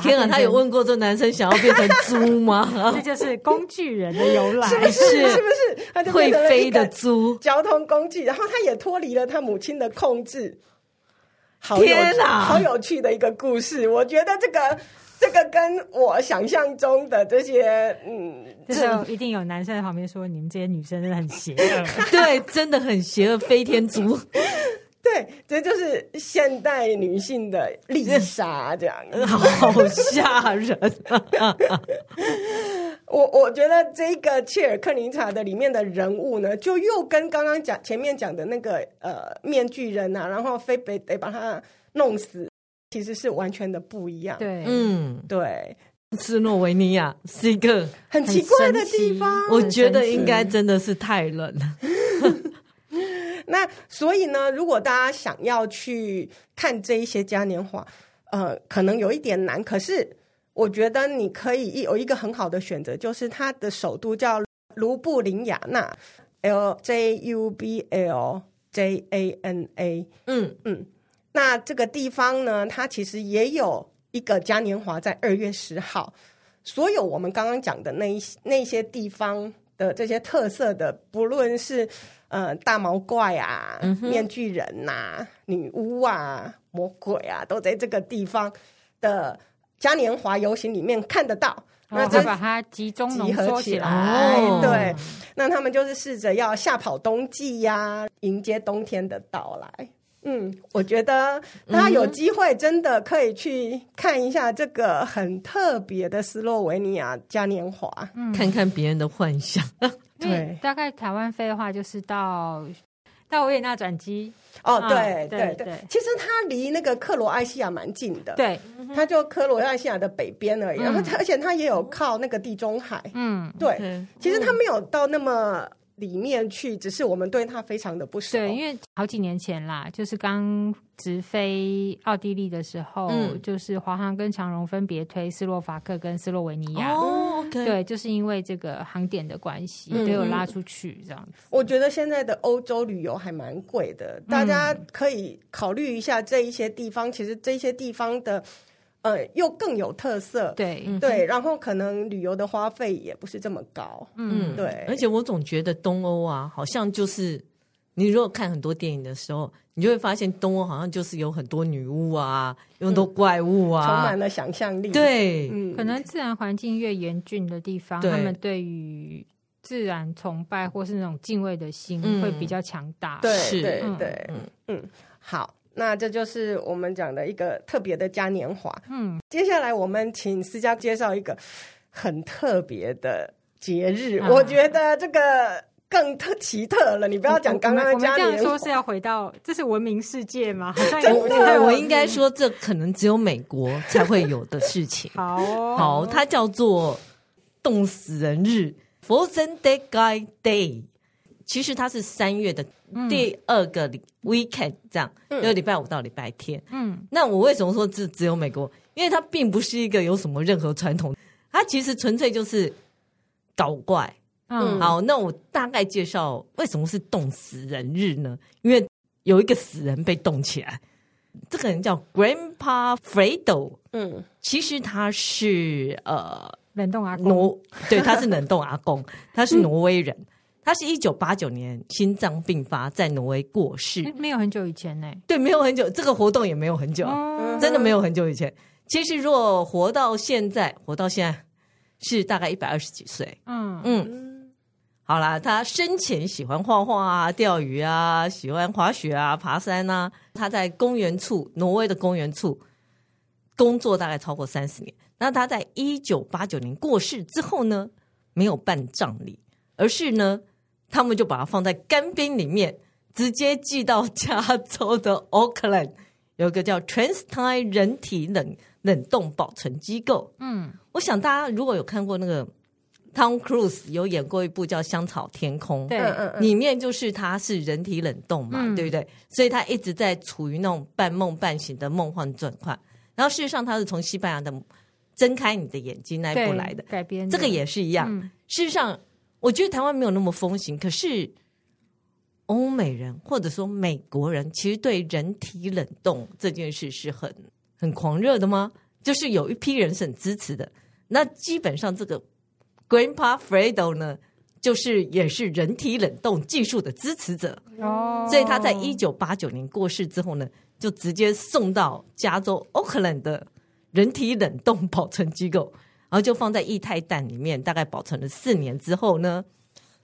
天啊，他有问过这男生想要变成猪吗？这就是工具人的由来，是不是？是不是？他就会飞的猪交通工具，然后他也脱离了他母亲的控制。好有，天哪，好有趣的一个故事。我觉得这个这个跟我想象中的这些，嗯，这时候一定有男生在旁边说：“你们这些女生真的很邪恶。”对，真的很邪恶，飞天猪。对，这就是现代女性的丽莎，这样 好吓人啊。我我觉得这个切尔克林察的里面的人物呢，就又跟刚刚讲前面讲的那个呃面具人啊，然后非得得把他弄死，其实是完全的不一样。对，嗯，对，斯洛维尼亚是一个很奇怪的地方，我觉得应该真的是太冷了。那所以呢，如果大家想要去看这一些嘉年华，呃，可能有一点难。可是我觉得你可以有一个很好的选择，就是它的首都叫卢布林雅纳 （L J U B L J A N A）。嗯嗯，那这个地方呢，它其实也有一个嘉年华，在二月十号。所有我们刚刚讲的那一那些地方的这些特色的，不论是呃，大毛怪啊，嗯、面具人呐、啊，女巫啊，魔鬼啊，都在这个地方的嘉年华游行里面看得到。哦、那就把它集中集合起来，哦、对。那他们就是试着要吓跑冬季呀、啊，迎接冬天的到来。嗯，我觉得大家有机会真的可以去看一下这个很特别的斯洛维尼亚嘉年华，嗯、看看别人的幻想。对，大概台湾飞的话，就是到到维也纳转机。哦，对对对，其实它离那个克罗埃西亚蛮近的。对，它就克罗埃西亚的北边而已。然后，而且它也有靠那个地中海。嗯，对，其实它没有到那么。里面去，只是我们对他非常的不熟。对，因为好几年前啦，就是刚直飞奥地利的时候，嗯、就是华航跟长荣分别推斯洛伐克跟斯洛维尼亚。哦，okay、对，就是因为这个航点的关系，都有拉出去这样子。我觉得现在的欧洲旅游还蛮贵的，大家可以考虑一下这一些地方。其实这些地方的。呃，又更有特色，对对，然后可能旅游的花费也不是这么高，嗯，对。而且我总觉得东欧啊，好像就是你如果看很多电影的时候，你就会发现东欧好像就是有很多女巫啊，有很多怪物啊，充满了想象力。对，嗯，可能自然环境越严峻的地方，他们对于自然崇拜或是那种敬畏的心会比较强大。对对对，嗯。嗯，好。那这就是我们讲的一个特别的嘉年华。嗯，接下来我们请思佳介绍一个很特别的节日。啊、我觉得这个更特奇特了。你不要讲刚刚的嘉年华，我们这样说是要回到这是文明世界吗？好像我我我应该说，这可能只有美国才会有的事情。好、哦、好，它叫做冻死人日 （Frozen Dead Guy Day）。其实它是三月的第二个 weekend，这样，嗯、就礼拜五到礼拜天。嗯，那我为什么说这只有美国？因为它并不是一个有什么任何传统，它其实纯粹就是搞怪。嗯，好，那我大概介绍为什么是冻死人日呢？因为有一个死人被冻起来，这个人叫 Grandpa Fredo。嗯，其实他是呃冷冻阿公，挪对，他是冷冻阿公，他是挪威人。他是一九八九年心脏病发，在挪威过世，没有很久以前呢。对，没有很久，这个活动也没有很久，嗯、真的没有很久以前。其实，如果活到现在，活到现在是大概一百二十几岁。嗯嗯，好啦，他生前喜欢画画啊、钓鱼啊，喜欢滑雪啊、爬山啊。他在公园处，挪威的公园处工作大概超过三十年。那他在一九八九年过世之后呢，没有办葬礼，而是呢。他们就把它放在干冰里面，直接寄到加州的 Oakland，有一个叫 TransTime 人体冷冷冻保存机构。嗯，我想大家如果有看过那个 Tom Cruise 有演过一部叫《香草天空》，对，里面就是它是人体冷冻嘛，嗯、对不对？所以它一直在处于那种半梦半醒的梦幻状况。然后事实上它是从西班牙的《睁开你的眼睛》那一部来的改编，这个也是一样。嗯、事实上。我觉得台湾没有那么风行，可是欧美人或者说美国人，其实对人体冷冻这件事是很很狂热的吗？就是有一批人是很支持的。那基本上这个 Grandpa Fredo 呢，就是也是人体冷冻技术的支持者哦。所以他在一九八九年过世之后呢，就直接送到加州 Oakland 的人体冷冻保存机构。然后就放在液态氮里面，大概保存了四年之后呢，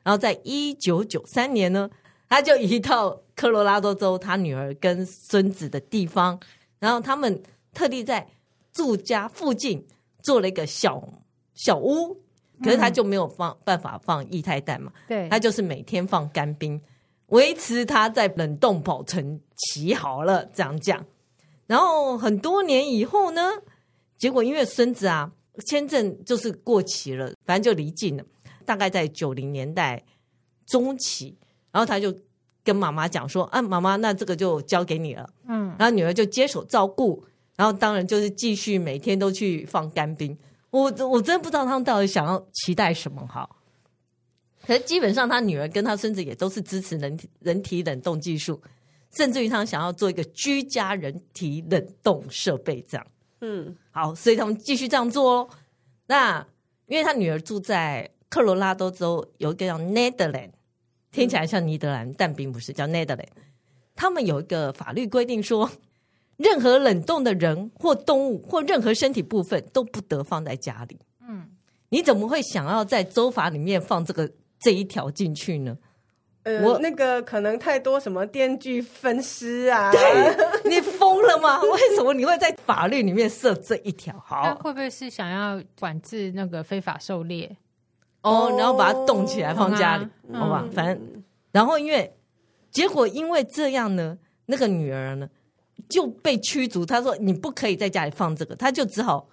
然后在一九九三年呢，他就移到科罗拉多州他女儿跟孙子的地方，然后他们特地在住家附近做了一个小小屋，可是他就没有放办法放液态氮嘛，对，他就是每天放干冰，维持他在冷冻保存期好了这样讲，然后很多年以后呢，结果因为孙子啊。签证就是过期了，反正就离境了。大概在九零年代中期，然后他就跟妈妈讲说：“啊，妈妈，那这个就交给你了。”嗯，然后女儿就接手照顾，然后当然就是继续每天都去放干冰。我我真的不知道他们到底想要期待什么哈。可是基本上，他女儿跟他孙子也都是支持人体人体冷冻技术，甚至于他想要做一个居家人体冷冻设备这样。嗯，好，所以他们继续这样做哦。那因为他女儿住在科罗拉多州，有一个叫 Netherland，听起来像尼德兰，但并不是叫 Netherland。他们有一个法律规定说，任何冷冻的人或动物或任何身体部分都不得放在家里。嗯，你怎么会想要在州法里面放这个这一条进去呢？呃，我那个可能太多什么电锯分尸啊？对，你疯了吗？为什么你会在法律里面设这一条？好，会不会是想要管制那个非法狩猎？哦，然后把它冻起来放家里，嗯、好吧？反正，然后因为结果因为这样呢，那个女儿呢就被驱逐。她说：“你不可以在家里放这个。”她就只好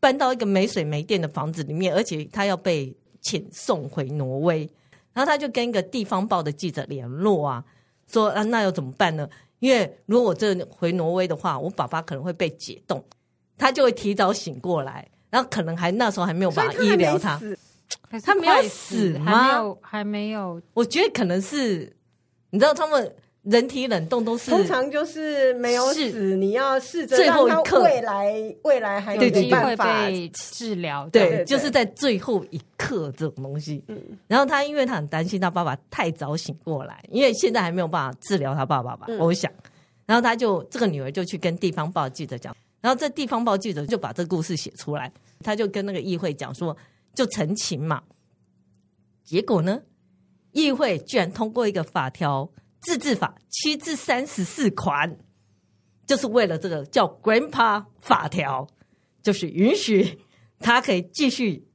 搬到一个没水没电的房子里面，而且她要被遣送回挪威。然后他就跟一个地方报的记者联络啊，说啊，那要怎么办呢？因为如果我这回挪威的话，我爸爸可能会被解冻，他就会提早醒过来，然后可能还那时候还没有办法医疗他，他没有死吗？还没有，还没有。我觉得可能是，你知道他们。人体冷冻都是通常就是没有死，你要试着让他未来未来还有机会被治疗。对，就是在最后一刻这种东西。嗯，然后他因为他很担心他爸爸太早醒过来，因为现在还没有办法治疗他爸爸吧，我想。然后他就这个女儿就去跟地方报记者讲，然后这地方报记者就把这故事写出来，他就跟那个议会讲说，就澄清嘛。结果呢，议会居然通过一个法条。自治法七至三十四款，就是为了这个叫 Grandpa 法条，就是允许他可以继续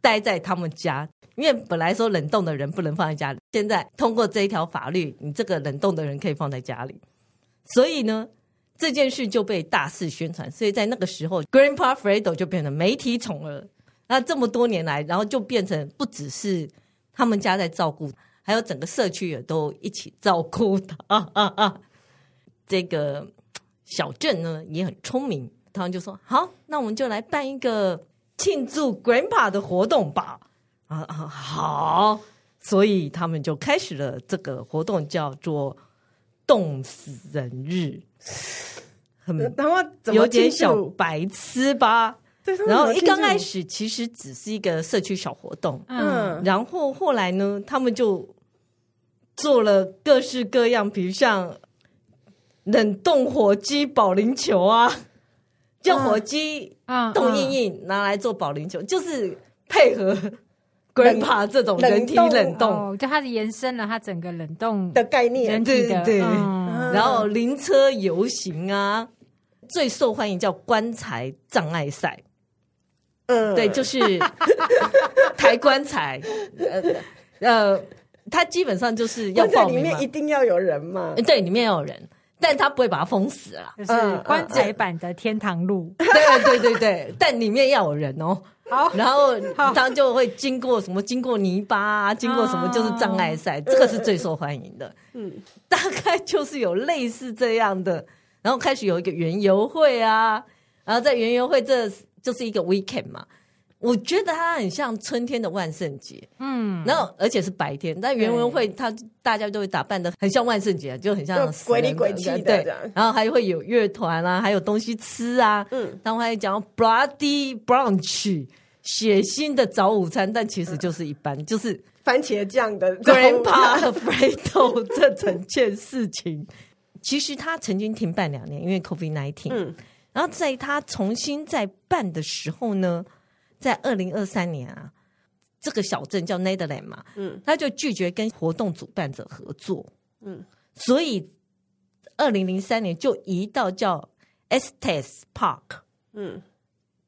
待在他们家，因为本来说冷冻的人不能放在家里，现在通过这一条法律，你这个冷冻的人可以放在家里，所以呢，这件事就被大肆宣传，所以在那个时候，Grandpa Fredo 就变成媒体宠儿。那这么多年来，然后就变成不只是他们家在照顾。还有整个社区也都一起照顾他啊啊啊！这个小镇呢也很聪明，他们就说好，那我们就来办一个庆祝 Grandpa 的活动吧。啊啊，好，所以他们就开始了这个活动，叫做冻死人日，很有点小白痴吧。然后一刚开始其实只是一个社区小活动，嗯，然后后来呢，他们就做了各式各样，比如像冷冻火鸡保龄球啊，叫火鸡啊冻硬硬拿来做保龄球，就是配合 Grandpa 这种人体冷冻，就它是延伸了它整个冷冻的概念，对对对。然后灵车游行啊，最受欢迎叫棺材障碍赛。嗯，对，就是抬棺材，呃呃，他基本上就是要报名嘛，里面一定要有人嘛，对，里面要有人，但他不会把它封死啊，就是棺材版的天堂路，对对对对，但里面要有人哦，好，然后他就会经过什么，经过泥巴啊，经过什么，就是障碍赛，这个是最受欢迎的，嗯，大概就是有类似这样的，然后开始有一个园游会啊，然后在园游会这。就是一个 weekend 嘛，我觉得它很像春天的万圣节，嗯，然后而且是白天，但袁文会它大家都会打扮的很像万圣节，就很像鬼里鬼气的，对，然后还会有乐团啊，还有东西吃啊，嗯，然后还讲 bloody brunch 血腥的早午餐，但其实就是一般，就是番茄酱的 Grandpa Alfredo 这整件事情，其实他曾经停办两年，因为 COVID nineteen，嗯。然后在他重新再办的时候呢，在二零二三年啊，这个小镇叫 Netherland 嘛，嗯，他就拒绝跟活动主办者合作，嗯，所以二零零三年就移到叫 Estes Park，嗯，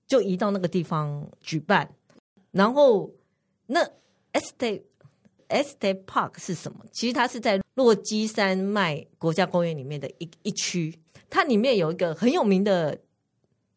就移到那个地方举办。然后那 Estes Estes Park 是什么？其实它是在落基山脉国家公园里面的一一区。它里面有一个很有名的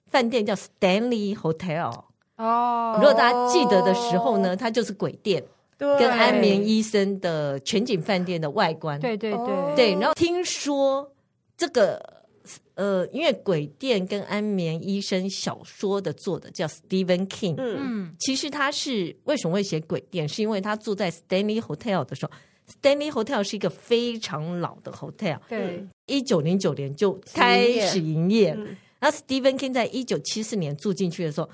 饭店叫 Stanley Hotel 哦，如果大家记得的时候呢，它就是鬼店，跟安眠医生的全景饭店的外观，对对对对。然后听说这个呃，因为鬼店跟安眠医生小说的作者叫 Stephen King，嗯，其实他是为什么会写鬼店，是因为他住在 Stanley Hotel 的时候。Stanley Hotel 是一个非常老的 hotel，对，一九零九年就开始营业。那 Stephen King 在一九七四年住进去的时候，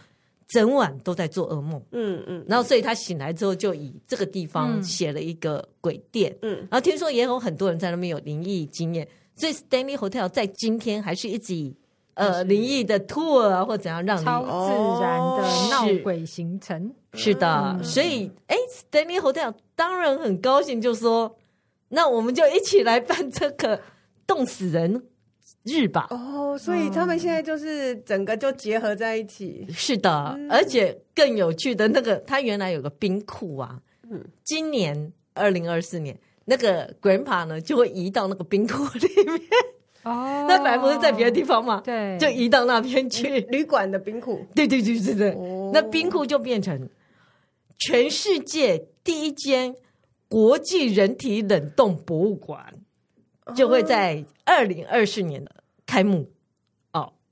整晚都在做噩梦，嗯嗯，然后所以他醒来之后就以这个地方写了一个鬼店，嗯，然后听说也有很多人在那边有灵异经验，所以 Stanley Hotel 在今天还是一直以呃灵异的 tour 啊或怎样让你超自然的闹鬼行程。是的，嗯、所以哎，Stanley Hotel 当然很高兴，就说那我们就一起来办这个冻死人日吧。哦，所以他们现在就是整个就结合在一起。是的，嗯、而且更有趣的那个，他原来有个冰库啊。嗯，今年二零二四年，那个 Grandpa 呢就会移到那个冰库里面。哦，那本来不是在别的地方嘛？对，就移到那边去旅馆的冰库。对对对对对，哦、那冰库就变成。全世界第一间国际人体冷冻博物馆就会在二零二四年的开幕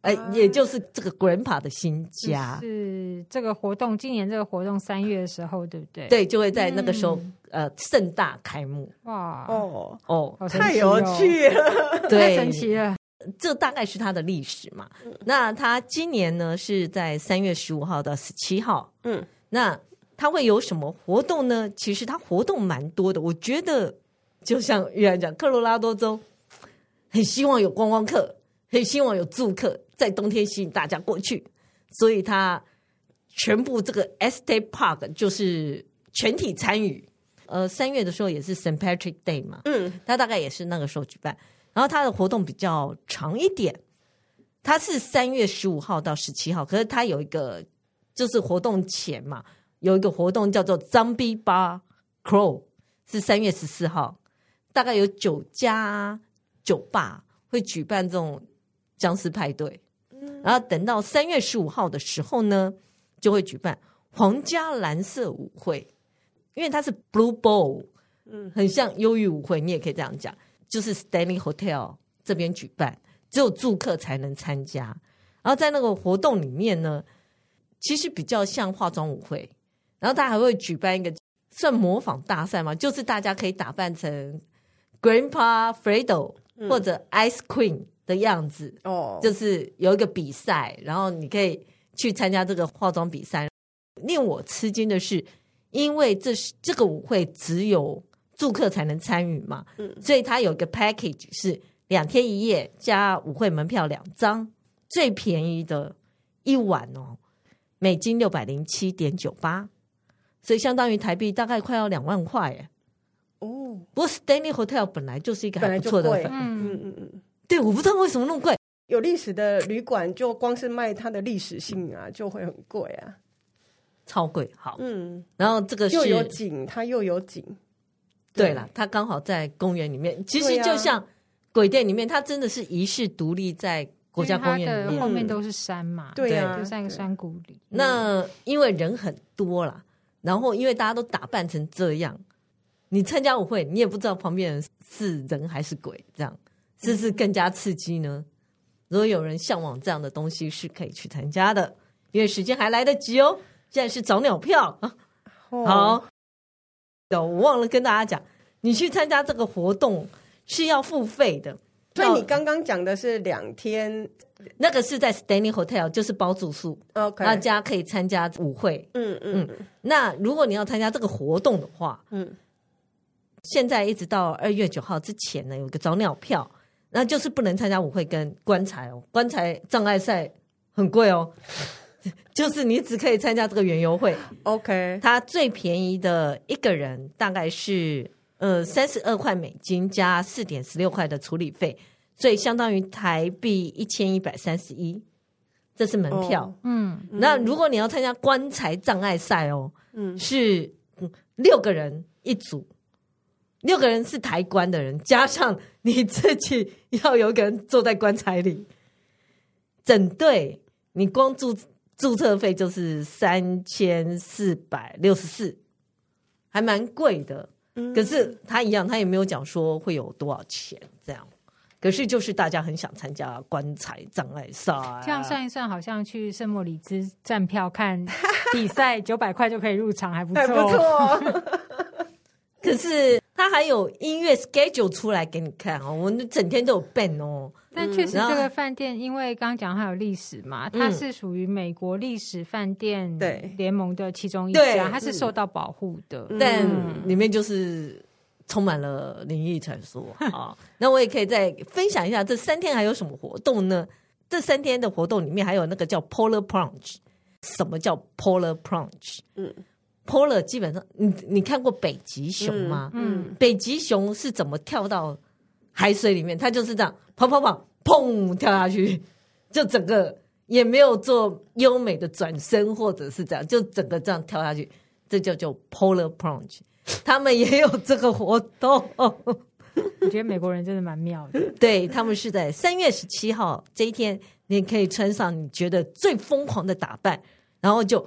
哦，哎，也就是这个 Grandpa 的新家。是这个活动，今年这个活动三月的时候，对不对？对，就会在那个时候、嗯、呃盛大开幕。哇哦哦，哦太有趣了，对太神奇了。这大概是它的历史嘛。那它今年呢是在三月十五号到十七号。嗯，那。他会有什么活动呢？其实他活动蛮多的。我觉得，就像玉安讲，科罗拉多州很希望有观光客，很希望有住客，在冬天吸引大家过去，所以他全部这个 Estes Park 就是全体参与。呃，三月的时候也是 Saint Patrick Day 嘛，嗯，他大概也是那个时候举办。然后他的活动比较长一点，他是三月十五号到十七号，可是他有一个就是活动前嘛。有一个活动叫做 Zombie Bar Crawl，是三月十四号，大概有九家酒吧会举办这种僵尸派对，嗯、然后等到三月十五号的时候呢，就会举办皇家蓝色舞会，因为它是 Blue Ball，嗯，很像忧郁舞会，你也可以这样讲，就是 Stanley Hotel 这边举办，只有住客才能参加，然后在那个活动里面呢，其实比较像化妆舞会，然后他还会举办一个算模仿大赛嘛，就是大家可以打扮成 Grandpa Fredo 或者 Ice Queen 的样子哦，就是有一个比赛，然后你可以去参加这个化妆比赛。令我吃惊的是，因为这是这个舞会只有住客才能参与嘛，嗯，所以它有一个 package 是两天一夜加舞会门票两张，最便宜的一晚哦，美金六百零七点九八，所以相当于台币大概快要两万块耶。哦，不过 Stanley Hotel 本来就是一个还不错的，对，我不知道为什么那么贵，有历史的旅馆就光是卖它的历史性啊，就会很贵啊。超贵，好，嗯，然后这个是又有景，它又有景，对了，它刚好在公园里面，其实就像鬼店里面，它真的是遗世独立在国家公园里面，后面都是山嘛，对啊，就在一个山谷里。那因为人很多啦，然后因为大家都打扮成这样，你参加舞会，你也不知道旁边人是人还是鬼，这样是不是更加刺激呢？如果有人向往这样的东西，是可以去参加的，因为时间还来得及哦。现在是早鸟票啊！好，我忘了跟大家讲，你去参加这个活动是要付费的。所以你刚刚讲的是两天，那个是在 Stanley Hotel，就是包住宿，OK，大家可以参加舞会。嗯嗯嗯。那如果你要参加这个活动的话，嗯，现在一直到二月九号之前呢，有个早鸟票，那就是不能参加舞会跟棺材哦，棺材障碍赛很贵哦。就是你只可以参加这个园游会，OK？它最便宜的一个人大概是呃三十二块美金加四点十六块的处理费，所以相当于台币一千一百三十一，这是门票。Oh, 嗯，那如果你要参加棺材障碍赛哦，嗯，是六个人一组，六个人是抬棺的人，加上你自己要有一个人坐在棺材里，整队你光注。注册费就是三千四百六十四，还蛮贵的。嗯，可是他一样，他也没有讲说会有多少钱这样。可是就是大家很想参加棺材障碍赛，这样算一算，好像去圣莫里兹站票看比赛九百块就可以入场，还不错，还不错。可是他还有音乐 schedule 出来给你看哦，我们整天都有 band 哦。但确实，这个饭店因为刚刚讲它有历史嘛，嗯、它是属于美国历史饭店联盟的其中一家，它是受到保护的。但里面就是充满了灵异传说啊。那我也可以再分享一下，这三天还有什么活动呢？这三天的活动里面还有那个叫 Polar Plunge。什么叫 Polar Plunge？嗯，Polar 基本上你你看过北极熊吗？嗯，嗯北极熊是怎么跳到海水里面？它就是这样。跑跑跑，砰跳下去，就整个也没有做优美的转身，或者是这样，就整个这样跳下去，这叫做 Polar Plunge。他们也有这个活动，我觉得美国人真的蛮妙的。对，他们是在三月十七号这一天，你可以穿上你觉得最疯狂的打扮，然后就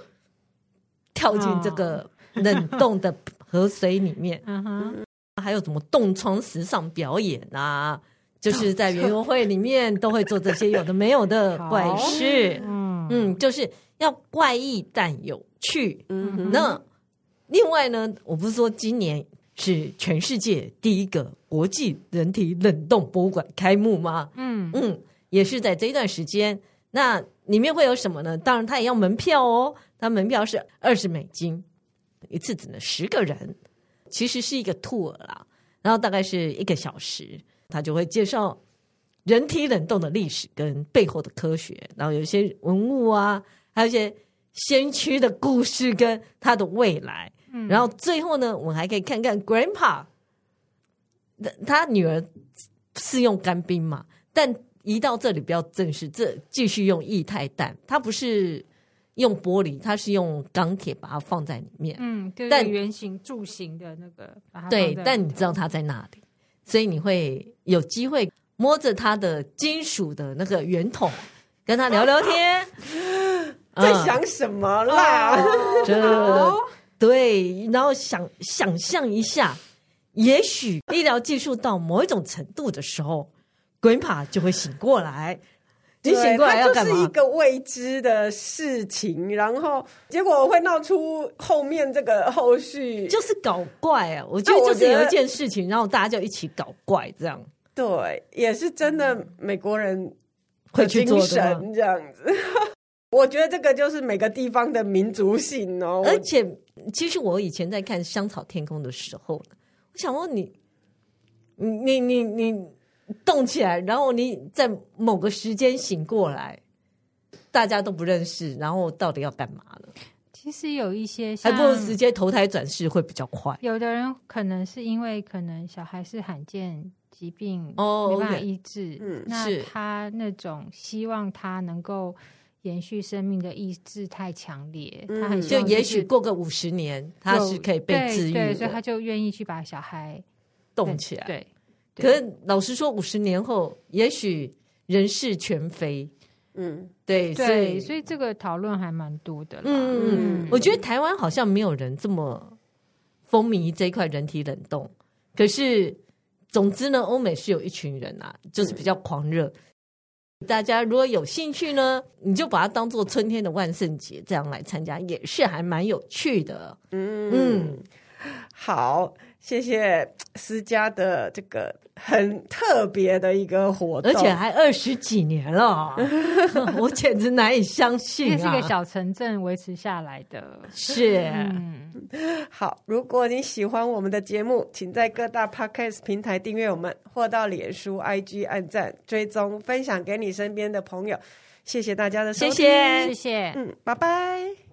跳进这个冷冻的河水里面。嗯哼，还有什么冻疮时尚表演啊？就是在园游会里面都会做这些有的没有的 怪事，嗯嗯，就是要怪异但有趣。嗯，那另外呢，我不是说今年是全世界第一个国际人体冷冻博物馆开幕吗？嗯嗯，也是在这一段时间。那里面会有什么呢？当然，他也要门票哦，他门票是二十美金，一次只能十个人，其实是一个 tour 啦，然后大概是一个小时。他就会介绍人体冷冻的历史跟背后的科学，然后有一些文物啊，还有一些先驱的故事跟他的未来。嗯，然后最后呢，我们还可以看看 Grandpa，他女儿是用干冰嘛，但一到这里比较正式，这继续用液态氮，它不是用玻璃，它是用钢铁把它放在里面。嗯，但圆形柱形的那个，对，但你知道它在哪里？所以你会有机会摸着它的金属的那个圆筒，跟他聊聊天，在想什么啦？对，然后想想象一下，也许医疗技术到某一种程度的时候，Grandpa 就会醒过来，你醒过来要干嘛？就是一个未知的事情，然后结果会闹出后面这个后续，就是搞怪啊！我觉得就是有一件事情，然后大家就一起搞怪，这样对，也是真的美国人会精神这样子。我觉得这个就是每个地方的民族性哦。而且，其实我以前在看《香草天空》的时候，我想问你，你你你。你动起来，然后你在某个时间醒过来，大家都不认识，然后到底要干嘛了？其实有一些还不如直接投胎转世会比较快。有的人可能是因为可能小孩是罕见疾病哦，没办法医治，嗯，那他那种希望他能够延续生命的意志太强烈，嗯、他很就也许过个五十年，他是可以被治愈，对，所以他就愿意去把小孩动起来，对。可是老实说，五十年后也许人事全非。嗯，对，对，所以所以这个讨论还蛮多的。嗯嗯，我觉得台湾好像没有人这么风靡这一块人体冷冻。可是，总之呢，欧美是有一群人啊，就是比较狂热。嗯、大家如果有兴趣呢，你就把它当做春天的万圣节这样来参加，也是还蛮有趣的。嗯嗯，好。谢谢思佳的这个很特别的一个活动，而且还二十几年了，我简直难以相信啊！这是个小城镇维持下来的，是。嗯，好，如果你喜欢我们的节目，请在各大 Podcast 平台订阅我们，或到脸书、IG 按赞、追踪、分享给你身边的朋友。谢谢大家的收听，谢谢，谢谢，嗯，拜拜。